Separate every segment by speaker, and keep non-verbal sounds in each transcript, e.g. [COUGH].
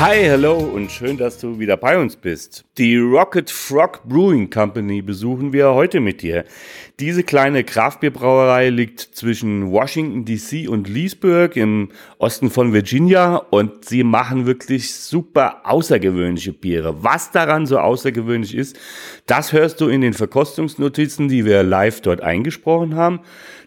Speaker 1: Hi, hello und schön, dass du wieder bei uns bist. Die Rocket Frog Brewing Company besuchen wir heute mit dir. Diese kleine Kraftbierbrauerei liegt zwischen Washington DC und Leesburg im Osten von Virginia und sie machen wirklich super außergewöhnliche Biere. Was daran so außergewöhnlich ist, das hörst du in den Verkostungsnotizen, die wir live dort eingesprochen haben.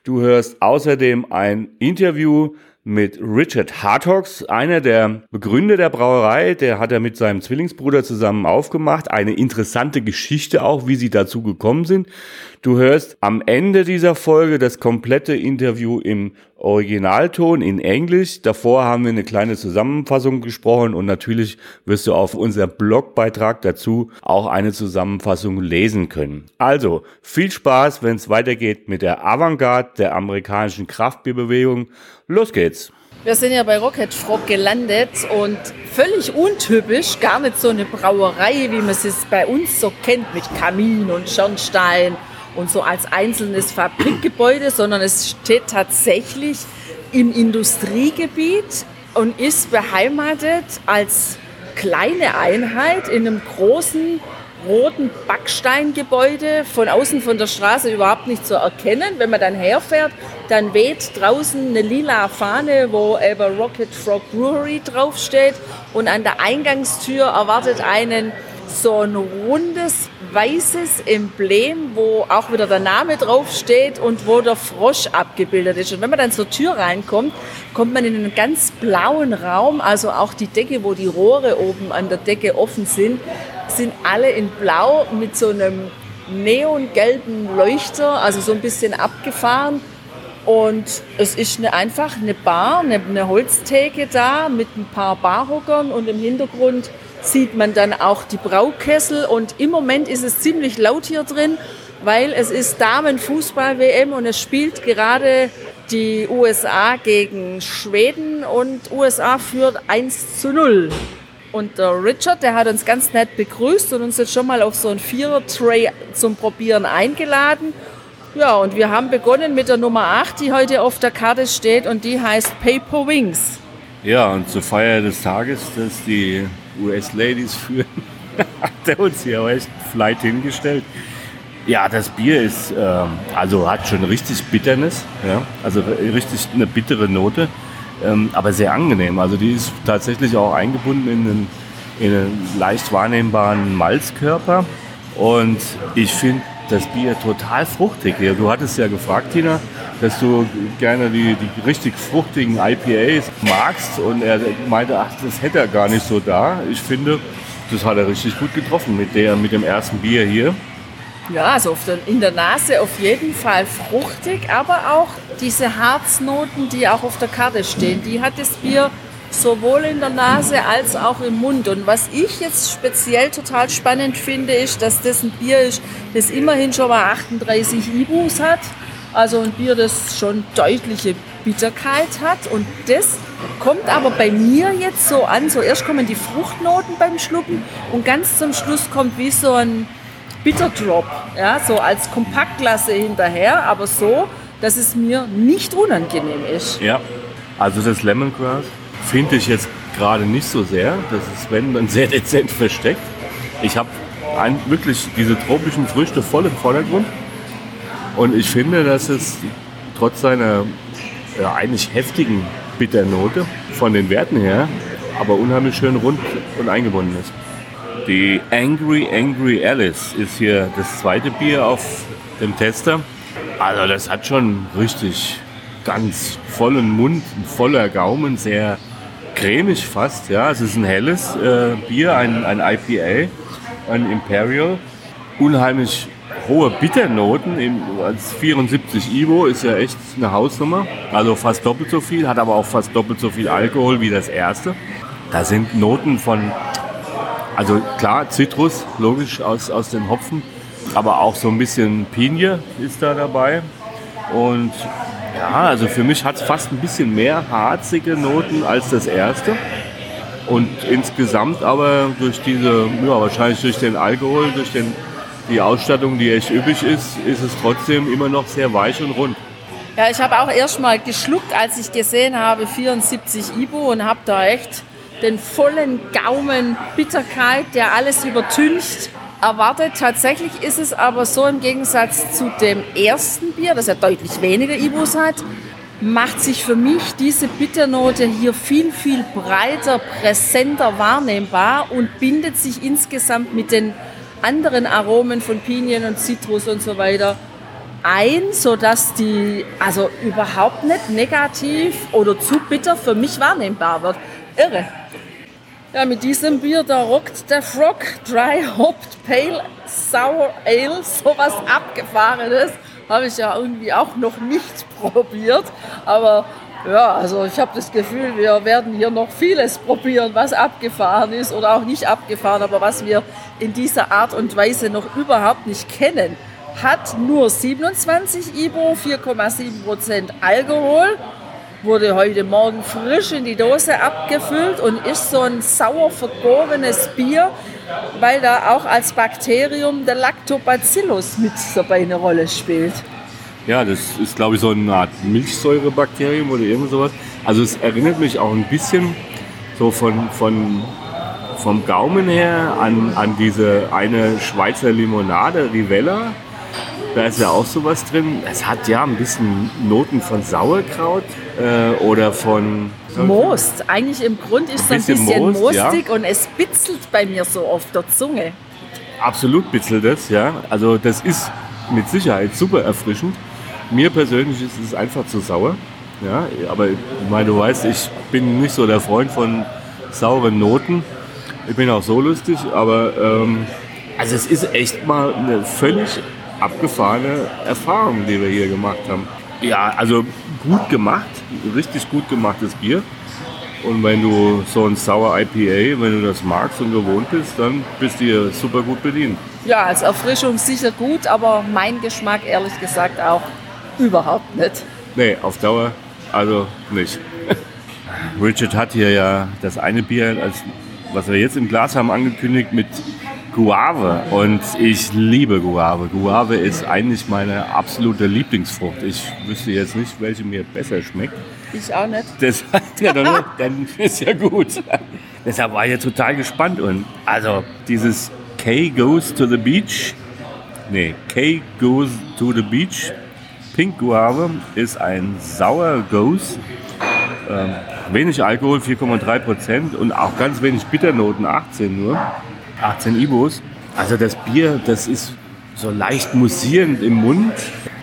Speaker 1: Du hörst außerdem ein Interview mit Richard Hartogs, einer der Begründer der Brauerei. Der hat er mit seinem Zwillingsbruder zusammen aufgemacht. Eine interessante Geschichte auch, wie sie dazu gekommen sind. Du hörst am Ende dieser Folge das komplette Interview im Originalton in Englisch. Davor haben wir eine kleine Zusammenfassung gesprochen und natürlich wirst du auf unserem Blogbeitrag dazu auch eine Zusammenfassung lesen können. Also viel Spaß, wenn es weitergeht mit der Avantgarde der amerikanischen Kraftbierbewegung. Los geht's!
Speaker 2: Wir sind ja bei Rocket Frog gelandet und völlig untypisch, gar nicht so eine Brauerei, wie man es bei uns so kennt, mit Kamin und Schornstein und so als einzelnes Fabrikgebäude, sondern es steht tatsächlich im Industriegebiet und ist beheimatet als kleine Einheit in einem großen roten Backsteingebäude, von außen von der Straße überhaupt nicht zu erkennen. Wenn man dann herfährt, dann weht draußen eine lila Fahne, wo eben Rocket Frog Brewery draufsteht und an der Eingangstür erwartet einen so ein rundes weißes Emblem, wo auch wieder der Name draufsteht und wo der Frosch abgebildet ist. Und wenn man dann zur Tür reinkommt, kommt man in einen ganz blauen Raum, also auch die Decke, wo die Rohre oben an der Decke offen sind, sind alle in blau mit so einem neongelben Leuchter, also so ein bisschen abgefahren. Und es ist eine, einfach eine Bar, eine, eine Holztheke da mit ein paar Barhockern und im Hintergrund sieht man dann auch die Braukessel und im Moment ist es ziemlich laut hier drin, weil es ist Damenfußball-WM und es spielt gerade die USA gegen Schweden und USA führt 1 zu 0. Und der Richard, der hat uns ganz nett begrüßt und uns jetzt schon mal auf so ein Vierer-Tray zum Probieren eingeladen. Ja, und wir haben begonnen mit der Nummer 8, die heute auf der Karte steht und die heißt Paper Wings.
Speaker 1: Ja, und zur Feier des Tages, dass die US-Ladies führen, [LAUGHS] hat er uns hier auch echt Flight hingestellt. Ja, das Bier ist, ähm, also hat schon richtig Bitternis, ja, also richtig eine bittere Note, ähm, aber sehr angenehm. Also die ist tatsächlich auch eingebunden in einen, in einen leicht wahrnehmbaren Malzkörper und ich finde das Bier total fruchtig. Du hattest ja gefragt, Tina, dass du gerne die, die richtig fruchtigen IPAs magst. Und er meinte, ach, das hätte er gar nicht so da. Ich finde, das hat er richtig gut getroffen mit, der, mit dem ersten Bier hier.
Speaker 2: Ja, also in der Nase auf jeden Fall fruchtig, aber auch diese Harznoten, die auch auf der Karte stehen, die hat das Bier sowohl in der Nase als auch im Mund. Und was ich jetzt speziell total spannend finde, ist, dass das ein Bier ist, das immerhin schon mal 38 IBUs hat. Also ein Bier, das schon deutliche Bitterkeit hat. Und das kommt aber bei mir jetzt so an. So erst kommen die Fruchtnoten beim Schlucken und ganz zum Schluss kommt wie so ein Bitterdrop. Ja, so als Kompaktklasse hinterher, aber so, dass es mir nicht unangenehm ist.
Speaker 1: Ja, also das Lemongrass finde ich jetzt gerade nicht so sehr. Das ist, wenn, dann sehr dezent versteckt. Ich habe wirklich diese tropischen Früchte voll im Vordergrund. Und ich finde, dass es trotz seiner ja, eigentlich heftigen Bitternote von den Werten her, aber unheimlich schön rund und eingebunden ist. Die Angry Angry Alice ist hier das zweite Bier auf dem Tester. Also das hat schon richtig ganz vollen Mund, voller Gaumen, sehr cremig fast. Ja, es ist ein helles äh, Bier, ein, ein IPA, ein Imperial. Unheimlich hohe Bitternoten. Als 74 Ivo ist ja echt eine Hausnummer. Also fast doppelt so viel, hat aber auch fast doppelt so viel Alkohol wie das erste. Da sind Noten von Also klar, Zitrus, logisch aus, aus den Hopfen, aber auch so ein bisschen Pinie ist da dabei. Und ja, also für mich hat es fast ein bisschen mehr harzige Noten als das erste. Und insgesamt aber durch diese, ja, wahrscheinlich durch den Alkohol, durch den, die Ausstattung, die echt üppig ist, ist es trotzdem immer noch sehr weich und rund.
Speaker 2: Ja, ich habe auch erst mal geschluckt, als ich gesehen habe 74 Ibu und habe da echt den vollen Gaumen Bitterkeit, der alles übertüncht, erwartet. Tatsächlich ist es aber so im Gegensatz zu dem ersten Bier, das ja deutlich weniger Ibus hat, macht sich für mich diese Bitternote hier viel, viel breiter, präsenter wahrnehmbar und bindet sich insgesamt mit den anderen Aromen von Pinien und Zitrus und so weiter ein, sodass die also überhaupt nicht negativ oder zu bitter für mich wahrnehmbar wird. Irre. Ja, mit diesem Bier, da rockt der Frog Dry Hopped Pale Sour Ale, sowas Abgefahrenes. Habe ich ja irgendwie auch noch nicht [LAUGHS] probiert. Aber ja, also ich habe das Gefühl, wir werden hier noch vieles probieren, was abgefahren ist oder auch nicht abgefahren, aber was wir in dieser Art und Weise noch überhaupt nicht kennen hat nur 27 Ibo, 4,7% Alkohol, wurde heute Morgen frisch in die Dose abgefüllt und ist so ein sauer vergorenes Bier, weil da auch als Bakterium der Lactobacillus mit dabei eine Rolle spielt.
Speaker 1: Ja, das ist glaube ich so eine Art Milchsäurebakterium oder irgend sowas. Also es erinnert mich auch ein bisschen so von, von vom Gaumen her an, an diese eine Schweizer Limonade, Rivella da ist ja auch sowas drin. Es hat ja ein bisschen Noten von Sauerkraut äh, oder von.
Speaker 2: Most. Eigentlich im Grund ist es ein bisschen Most, mostig ja. und es bitzelt bei mir so auf der Zunge.
Speaker 1: Absolut bitzelt es, ja. Also das ist mit Sicherheit super erfrischend. Mir persönlich ist es einfach zu sauer. Ja, aber ich meine, du weißt, ich bin nicht so der Freund von sauren Noten. Ich bin auch so lustig, aber ähm, also es ist echt mal eine völlig abgefahrene Erfahrung, die wir hier gemacht haben. Ja, also gut gemacht, richtig gut gemachtes Bier. Und wenn du so ein Sour IPA, wenn du das magst und gewohnt bist, dann bist du hier super gut bedient.
Speaker 2: Ja, als Erfrischung sicher gut, aber mein Geschmack ehrlich gesagt auch überhaupt nicht.
Speaker 1: Nee, auf Dauer also nicht. Richard hat hier ja das eine Bier, als, was wir jetzt im Glas haben, angekündigt mit Guave und ich liebe Guave. Guave ist eigentlich meine absolute Lieblingsfrucht. Ich wüsste jetzt nicht, welche mir besser schmeckt.
Speaker 2: Ich auch nicht.
Speaker 1: Das, ja, dann, [LAUGHS] dann ist ja gut. Deshalb war ich ja total gespannt und also dieses K goes to the beach. Nee, K goes to the beach. Pink Guave ist ein sauer Gose. Ähm, wenig Alkohol, 4,3 Prozent und auch ganz wenig Bitternoten, 18 nur. 18 Ibos. Also das Bier, das ist so leicht musierend im Mund.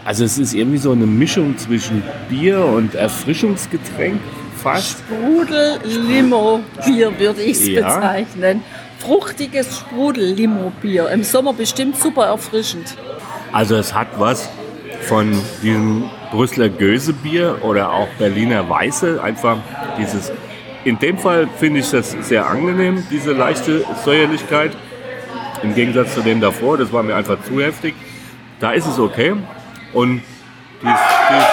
Speaker 1: Also es ist irgendwie so eine Mischung zwischen Bier und Erfrischungsgetränk fast.
Speaker 2: Sprudel-Limo-Bier würde ich es ja. bezeichnen. Fruchtiges Sprudel-Limo-Bier. Im Sommer bestimmt super erfrischend.
Speaker 1: Also es hat was von diesem Brüsseler Gösebier oder auch Berliner Weiße. Einfach dieses in dem Fall finde ich das sehr angenehm, diese leichte Säuerlichkeit. Im Gegensatz zu dem davor, das war mir einfach zu heftig. Da ist es okay. Und dies, dies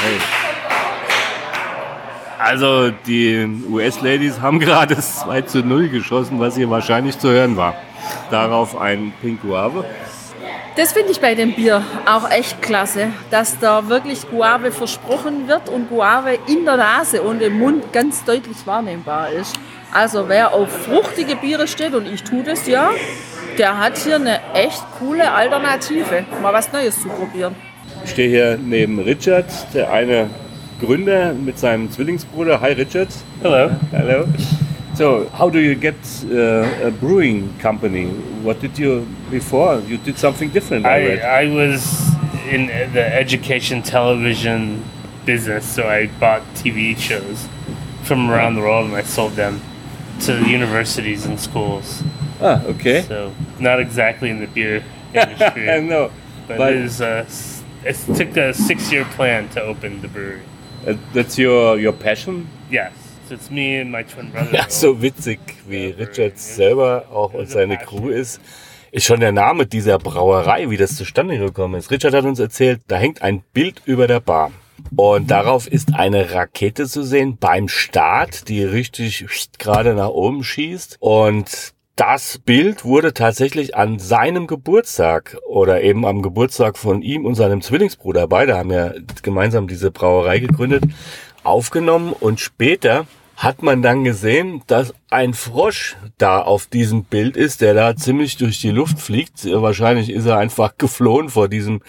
Speaker 1: hey. Also die US-Ladies haben [LAUGHS] gerade 2 zu 0 geschossen, was hier wahrscheinlich zu hören war. Darauf ein Pink Guave.
Speaker 2: Das finde ich bei dem Bier auch echt klasse, dass da wirklich Guave versprochen wird und Guave in der Nase und im Mund ganz deutlich wahrnehmbar ist. Also wer auf fruchtige Biere steht, und ich tue das ja, der hat hier eine echt coole Alternative, mal was Neues zu probieren.
Speaker 1: Ich stehe hier neben Richard, der eine Gründer mit seinem Zwillingsbruder. Hi Richard.
Speaker 3: Hello.
Speaker 1: Hello. So, how do you get uh, a brewing company? What did you before? You did something different.
Speaker 3: I, I, I was in the education television business, so I bought TV shows from around the world and I sold them to universities and schools.
Speaker 1: Ah, okay.
Speaker 3: So, not exactly in the beer [LAUGHS] industry.
Speaker 1: no,
Speaker 3: but, but it, a, it took a six-year plan to open the brewery.
Speaker 1: Uh, that's your your passion.
Speaker 3: Yes So it's me and my twin brother.
Speaker 1: Ja, so witzig, wie Richard selber auch und seine Crew ist, ist schon der Name dieser Brauerei, wie das zustande gekommen ist. Richard hat uns erzählt, da hängt ein Bild über der Bar. Und darauf ist eine Rakete zu sehen beim Start, die richtig gerade nach oben schießt. Und das Bild wurde tatsächlich an seinem Geburtstag oder eben am Geburtstag von ihm und seinem Zwillingsbruder, beide haben ja gemeinsam diese Brauerei gegründet, aufgenommen und später hat man dann gesehen, dass ein Frosch da auf diesem Bild ist, der da ziemlich durch die Luft fliegt. Wahrscheinlich ist er einfach [LAUGHS] geflohen vor diesem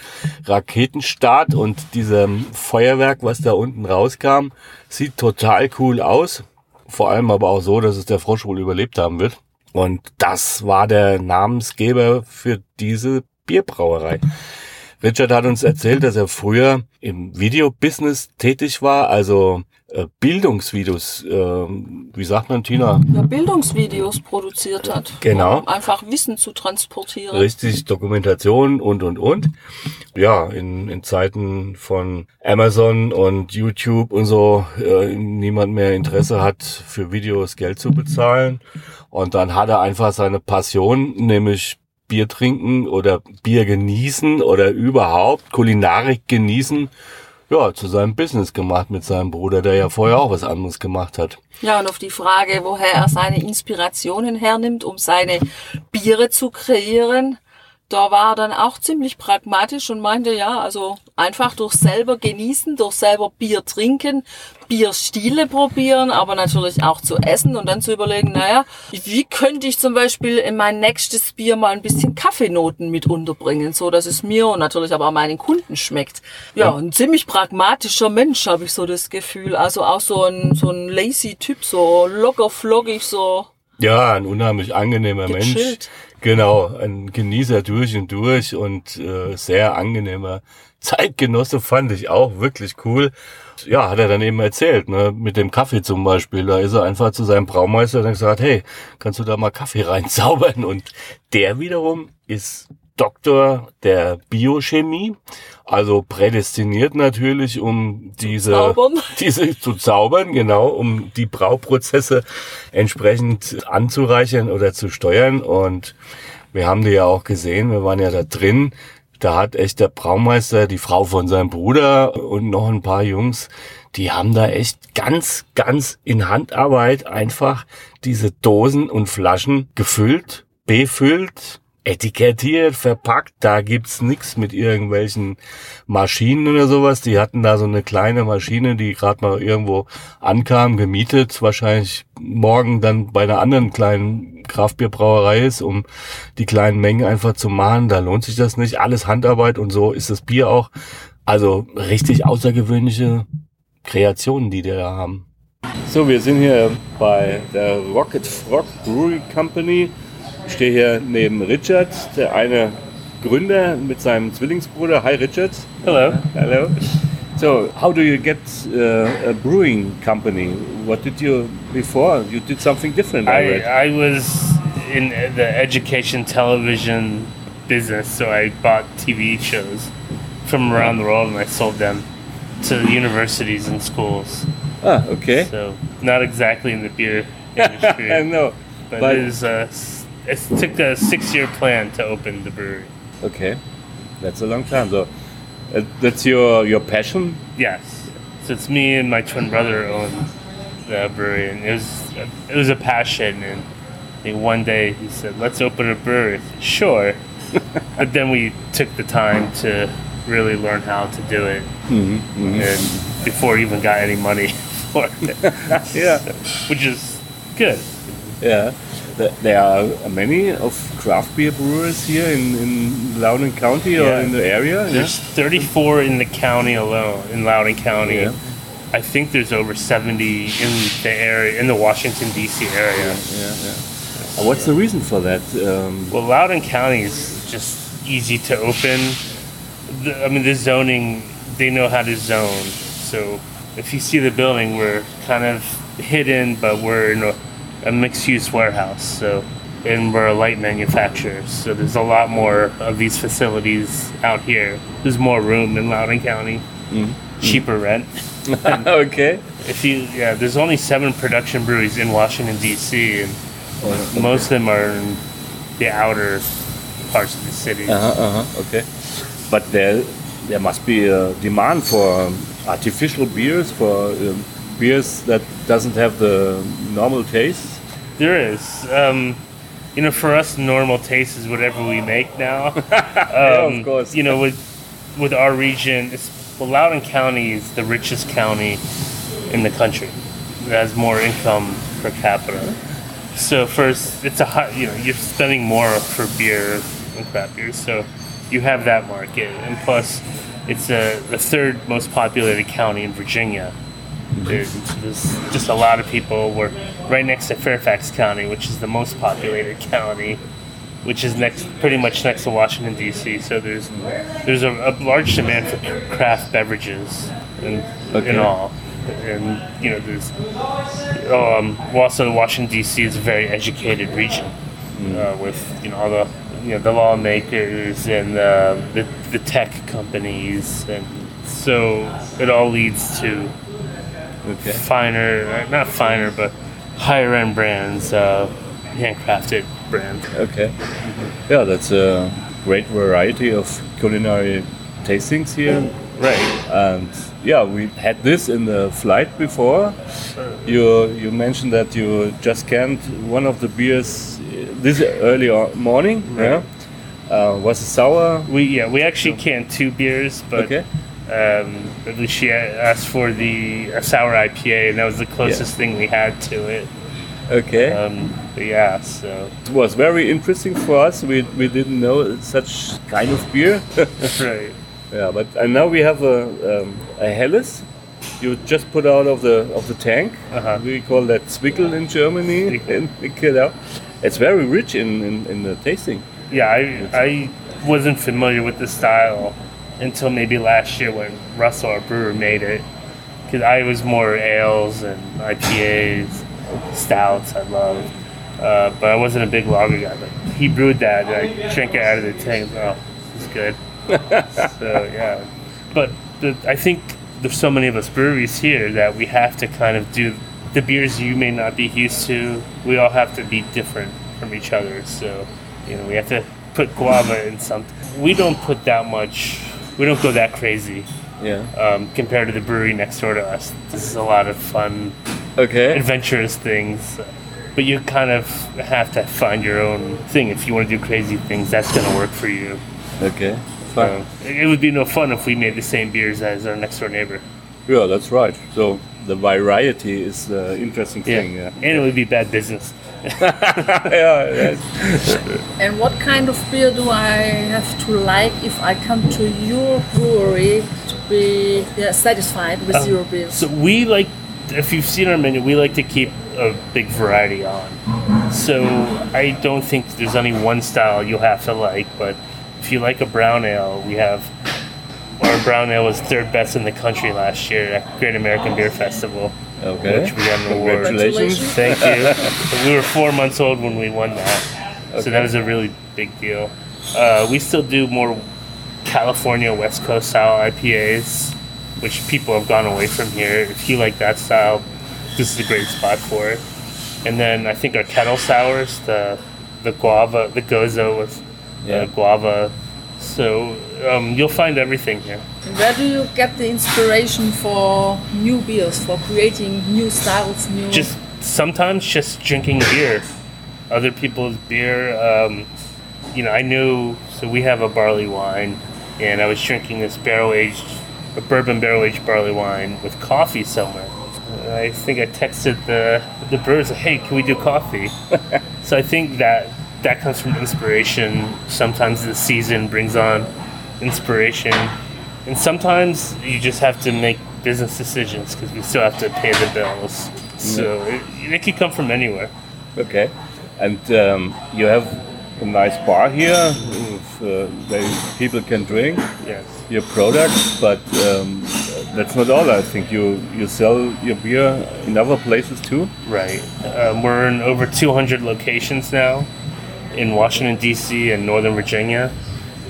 Speaker 1: Raketenstart und diesem Feuerwerk, was da unten rauskam. Sieht total cool aus. Vor allem aber auch so, dass es der Frosch wohl überlebt haben wird. Und das war der Namensgeber für diese Bierbrauerei. Richard hat uns erzählt, dass er früher im Videobusiness tätig war, also äh, Bildungsvideos, äh, wie sagt man, Tina?
Speaker 2: Ja, Bildungsvideos produziert hat.
Speaker 1: Genau.
Speaker 2: Um einfach Wissen zu transportieren.
Speaker 1: Richtig, Dokumentation und, und, und. Ja, in, in Zeiten von Amazon und YouTube und so, äh, niemand mehr Interesse hat, für Videos Geld zu bezahlen. Und dann hat er einfach seine Passion, nämlich Bier trinken oder Bier genießen oder überhaupt Kulinarik genießen, ja, zu seinem Business gemacht mit seinem Bruder, der ja vorher auch was anderes gemacht hat.
Speaker 2: Ja, und auf die Frage, woher er seine Inspirationen hernimmt, um seine Biere zu kreieren, da war er dann auch ziemlich pragmatisch und meinte, ja, also einfach durch selber genießen, durch selber Bier trinken, Bierstile probieren, aber natürlich auch zu essen und dann zu überlegen, naja, wie könnte ich zum Beispiel in mein nächstes Bier mal ein bisschen Kaffeenoten mit unterbringen, so dass es mir und natürlich aber auch meinen Kunden schmeckt. Ja, ein ziemlich pragmatischer Mensch, habe ich so das Gefühl. Also auch so ein, so ein lazy Typ, so locker floggig, so
Speaker 1: Ja, ein unheimlich angenehmer Mensch. Genau, ein Genießer durch und durch und äh, sehr angenehmer Zeitgenosse fand ich auch wirklich cool. Ja, hat er dann eben erzählt, ne, mit dem Kaffee zum Beispiel. Da ist er einfach zu seinem Braumeister und hat gesagt, hey, kannst du da mal Kaffee [LAUGHS] reinzaubern? Und der wiederum ist Doktor der Biochemie, also prädestiniert natürlich, um diese,
Speaker 2: zaubern. [LAUGHS]
Speaker 1: diese zu zaubern, genau, um die Brauprozesse entsprechend anzureichern oder zu steuern. Und wir haben die ja auch gesehen, wir waren ja da drin. Da hat echt der Braumeister, die Frau von seinem Bruder und noch ein paar Jungs, die haben da echt ganz, ganz in Handarbeit einfach diese Dosen und Flaschen gefüllt, befüllt, etikettiert, verpackt. Da gibt's nix mit irgendwelchen Maschinen oder sowas. Die hatten da so eine kleine Maschine, die gerade mal irgendwo ankam, gemietet, wahrscheinlich morgen dann bei einer anderen kleinen Kraftbierbrauerei ist, um die kleinen Mengen einfach zu machen. Da lohnt sich das nicht. Alles Handarbeit und so ist das Bier auch. Also richtig außergewöhnliche Kreationen, die die da haben. So, wir sind hier bei der Rocket Frog Brewery Company. Ich stehe hier neben Richard, der eine Gründer mit seinem Zwillingsbruder. Hi Richard.
Speaker 3: Hello.
Speaker 1: Hello. So, how do you get uh, a brewing company? What did you before? You did something different. I,
Speaker 3: I. I was in the education television business, so I bought TV shows from around the world and I sold them to universities and schools.
Speaker 1: ah, okay.
Speaker 3: So not exactly in the beer [LAUGHS] industry,
Speaker 1: I know.
Speaker 3: but,
Speaker 1: but-
Speaker 3: it is a, it took a six-year plan to open the brewery.
Speaker 1: Okay, that's a long time. So, uh, that's your your passion.
Speaker 3: Yes. So it's me and my twin brother own the brewery, and it was it was a passion. And I think one day he said, "Let's open a brewery." Said, Sure. [LAUGHS] but then we took the time to really learn how to do it, and before even got any money [LAUGHS] for it, [LAUGHS]
Speaker 1: Yeah.
Speaker 3: which is good.
Speaker 1: Yeah. Th- There are many of craft beer brewers here in, in Loudoun County or
Speaker 3: Yeah.
Speaker 1: in the area.
Speaker 3: There's 34 in the county alone, in Loudoun County.
Speaker 1: Yeah.
Speaker 3: I think there's over 70 in the area, in the Washington D.C. area.
Speaker 1: yeah, yeah. What's the reason for that? Um,
Speaker 3: Well, Loudoun County is just easy to open. The, I mean, the zoning, they know how to zone. So if you see the building, we're kind of hidden, but we're in a, a mixed use warehouse. So, and we're a light manufacturer. So there's a lot more of these facilities out here. There's more room in Loudoun County, cheaper rent. [LAUGHS]
Speaker 1: okay.
Speaker 3: If you, yeah, there's only seven production breweries in Washington D.C. and most of them are in the outer parts of the city.
Speaker 1: Uh huh. Uh huh. Okay. But there, there must be a demand for um, artificial beers, for um, beers that doesn't have the normal taste.
Speaker 3: There is. Um, you know, for us, normal taste is whatever we make now. [LAUGHS] Um,
Speaker 1: of course.
Speaker 3: You know, with with our region, it's, well, Loudoun County is the richest county in the country. It has more income per capita. So first, it's a hot. you know you're spending more for beer and craft beer, so you have that market, and plus, it's a, the third most populated county in Virginia. There's, there's just a lot of people. We're right next to Fairfax County, which is the most populated [LAUGHS] county, which is next, pretty much next to Washington D.C. So there's there's a, a large demand for craft beverages and
Speaker 1: Okay.
Speaker 3: in all, and you know there's um, also Washington D.C. is a very educated region uh, with you know all the you know the lawmakers and uh, the the tech companies, and so it all leads to
Speaker 1: Okay.
Speaker 3: finer, not finer, but higher end brands, uh, handcrafted brands.
Speaker 1: Okay. Yeah, that's a great variety of culinary tastings here.
Speaker 3: Right.
Speaker 1: And yeah, we had this in the flight before. You you mentioned that you just canned one of the beers this early morning. Yeah. Uh, was it sour?
Speaker 3: We yeah we actually canned two beers, but
Speaker 1: Okay.
Speaker 3: Um, at least she asked for the a sour IPA, and that was the closest thing we had to it.
Speaker 1: Okay.
Speaker 3: Um, but yeah, so
Speaker 1: it was very interesting for us. We we didn't know such kind of beer. [LAUGHS] [LAUGHS]
Speaker 3: right.
Speaker 1: Yeah, but and now we have a um, a Helles. You just put out of the of the tank.
Speaker 3: Uh-huh.
Speaker 1: We call that Zwickel in Germany. You. [LAUGHS] It's very rich in, in, in the tasting.
Speaker 3: Yeah, I I wasn't familiar with the style until maybe last year when Russell, our brewer, made it. Because I was more ales and IPAs, stouts. I loved, uh, but I wasn't a big lager guy. But he brewed that, and I drank it out of the tank. Oh, it's good. [LAUGHS] so yeah, but the, I think there's so many of us breweries here that we have to kind of do the beers you may not be used to. We all have to be different from each other. So you know we have to put guava in something. We don't put that much. We don't go that crazy
Speaker 1: Yeah.
Speaker 3: um, compared to the brewery next door to us. This is a lot of fun,
Speaker 1: Okay.
Speaker 3: adventurous things. But you kind of have to find your own thing. If you want to do crazy things, that's going to work for you.
Speaker 1: Okay. Fine.
Speaker 3: Um, it would be no fun if we made the same beers as our next door neighbor.
Speaker 1: yeah, that's right. So the variety is the interesting
Speaker 3: Yeah.
Speaker 1: thing. Yeah.
Speaker 3: And it would be bad business.
Speaker 1: Yeah. [LAUGHS]
Speaker 2: And what kind of beer do I have to like if I come to your brewery to be yeah, satisfied with
Speaker 3: Um,
Speaker 2: your beers?
Speaker 3: So we like, if you've seen our menu, we like to keep a big variety on. So I don't think there's any one style you'll have to like, but if you like a brown ale, we have our brown ale was third best in the country last year at Great American Beer Festival.
Speaker 1: Okay.
Speaker 3: Which we got an award.
Speaker 1: Congratulations.
Speaker 3: Thank you. [LAUGHS] we were four months old when we won that, so that was a really big deal. Uh, we still do more California West Coast style IPAs, which people have gone away from here. If you like that style, this is a great spot for it. And then I think our kettle sours, the the guava, the gozo with
Speaker 1: Yeah.
Speaker 3: uh, guava. So um, you'll find everything here.
Speaker 2: Where do you get the inspiration for new beers, for creating new styles, new?
Speaker 3: just sometimes just drinking beer, other people's beer. Um, you know, I knew. So we have a barley wine, and I was drinking this barrel aged, a bourbon barrel aged barley wine with coffee somewhere. I think I texted the the brewers, "Hey, can we do coffee?" [LAUGHS] so I think that that comes from inspiration. Sometimes the season brings on inspiration, and sometimes you just have to make business decisions because we still have to pay the bills. So it, it could come from anywhere.
Speaker 1: Okay. And um, you have a nice bar here with, uh, where people can drink
Speaker 3: Yes.
Speaker 1: your products, but um, that's not all. I think you, you sell your beer in other places too.
Speaker 3: Right. Um, we're in over 200 locations now in Washington, D.C. and Northern Virginia.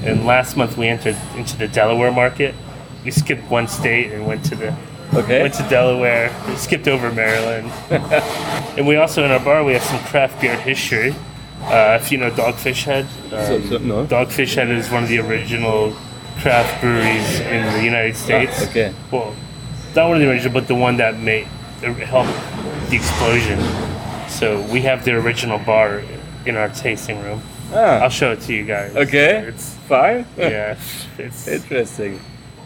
Speaker 3: And last month we entered into the Delaware market. We skipped one state and went to the
Speaker 1: Okay.
Speaker 3: Went to Delaware, We skipped over Maryland. [LAUGHS] and we also, in our bar, we have some craft beer history. Uh, if you know Dogfish Head, um,
Speaker 1: So- so- no.
Speaker 3: Dogfish Head is one of the original craft breweries in the United States.
Speaker 1: Ah, okay.
Speaker 3: Well, not one of the original, but the one that made helped the explosion. So we have the original bar in our tasting room.
Speaker 1: Ah,
Speaker 3: I'll show it to you guys.
Speaker 1: okay.
Speaker 3: It's
Speaker 1: Fine.
Speaker 3: yeah, [LAUGHS] it's
Speaker 1: Interesting.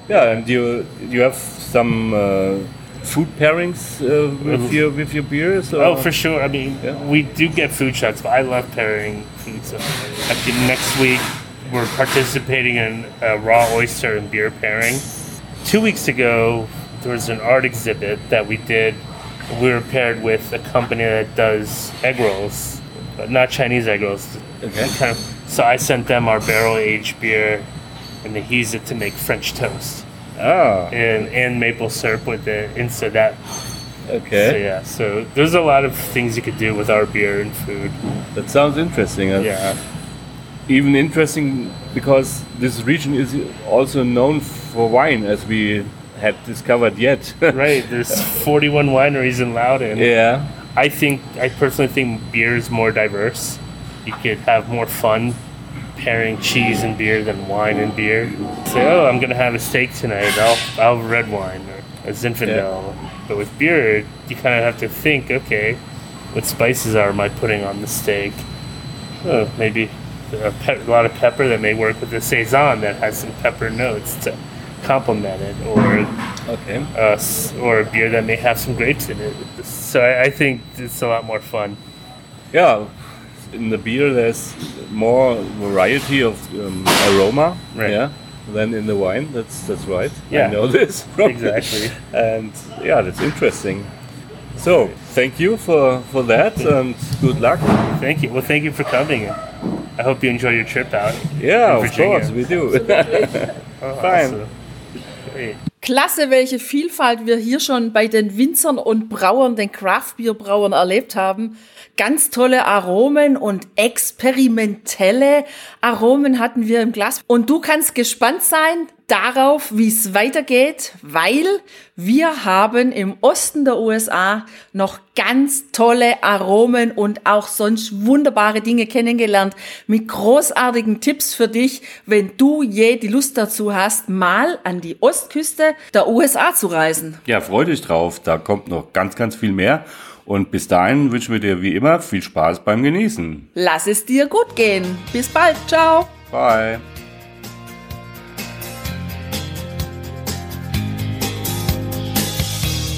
Speaker 1: Yeah, and you you have some uh, food pairings uh, with your with your beers? Or?
Speaker 3: Oh, for sure. I mean,
Speaker 1: Yeah.
Speaker 3: we do get food shots, but I love pairing food. So, actually, next week we're participating in a raw oyster and beer pairing. Two weeks ago, there was an art exhibit that we did. We were paired with a company that does egg rolls, but not Chinese egg rolls.
Speaker 1: Okay.
Speaker 3: So I sent them our barrel aged beer, and they used it to make French toast
Speaker 1: Ah,
Speaker 3: and and maple syrup with it. And so that so
Speaker 1: okay.
Speaker 3: yeah, so there's a lot of things you could do with our beer and food.
Speaker 1: That sounds interesting. Uh,
Speaker 3: Yeah,
Speaker 1: Even interesting because this region is also known for wine, as we had discovered yet. [LAUGHS]
Speaker 3: right. There's 41 wineries in Loudon.
Speaker 1: yeah.
Speaker 3: I think I personally think beer is more diverse. You could have more fun pairing cheese and beer than wine and beer. Say, oh, I'm gonna have a steak tonight. I'll I'll have red wine or a Zinfandel. But with beer, you kind of have to think, okay, what spices are am I putting on the steak? Oh, maybe a, pe- a lot of pepper that may work with the saison that has some pepper notes to complement it, or
Speaker 1: Okay.
Speaker 3: uh, or a beer that may have some grapes in it. So I, I think it's a lot more fun.
Speaker 1: Yeah. In the beer, there's more variety of um, aroma.
Speaker 3: Right.
Speaker 1: Yeah. Than in the wine. That's that's right.
Speaker 3: Yeah.
Speaker 1: I know this. from- [LAUGHS]
Speaker 3: Exactly.
Speaker 1: and yeah, that's interesting. So thank you for for that, [LAUGHS] and good luck.
Speaker 3: Thank you. Well, thank you for coming. I hope you enjoy your trip out.
Speaker 1: Yeah, of course we do. [LAUGHS]
Speaker 3: Oh,
Speaker 1: Fine.
Speaker 3: awesome. Great.
Speaker 2: Klasse, welche Vielfalt wir hier schon bei den Winzern und Brauern, den Craft-Bier-Brauern erlebt haben. Ganz tolle Aromen und experimentelle Aromen hatten wir im Glas. Und du kannst gespannt sein darauf, wie es weitergeht, weil wir haben im Osten der USA noch ganz tolle Aromen und auch sonst wunderbare Dinge kennengelernt mit großartigen Tipps für dich, wenn du je die Lust dazu hast, mal an die Ostküste der USA zu reisen.
Speaker 1: ja, freu dich drauf. Da kommt noch ganz, ganz viel mehr. Und bis dahin wünschen wir dir wie immer viel Spaß beim Genießen.
Speaker 2: Lass es dir gut gehen. Bis bald. Ciao.
Speaker 1: Bye.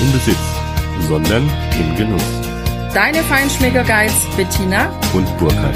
Speaker 1: im Besitz, sondern im Genuss.
Speaker 2: deine Feinschmecker Guides Bettina
Speaker 1: Und Burkhard.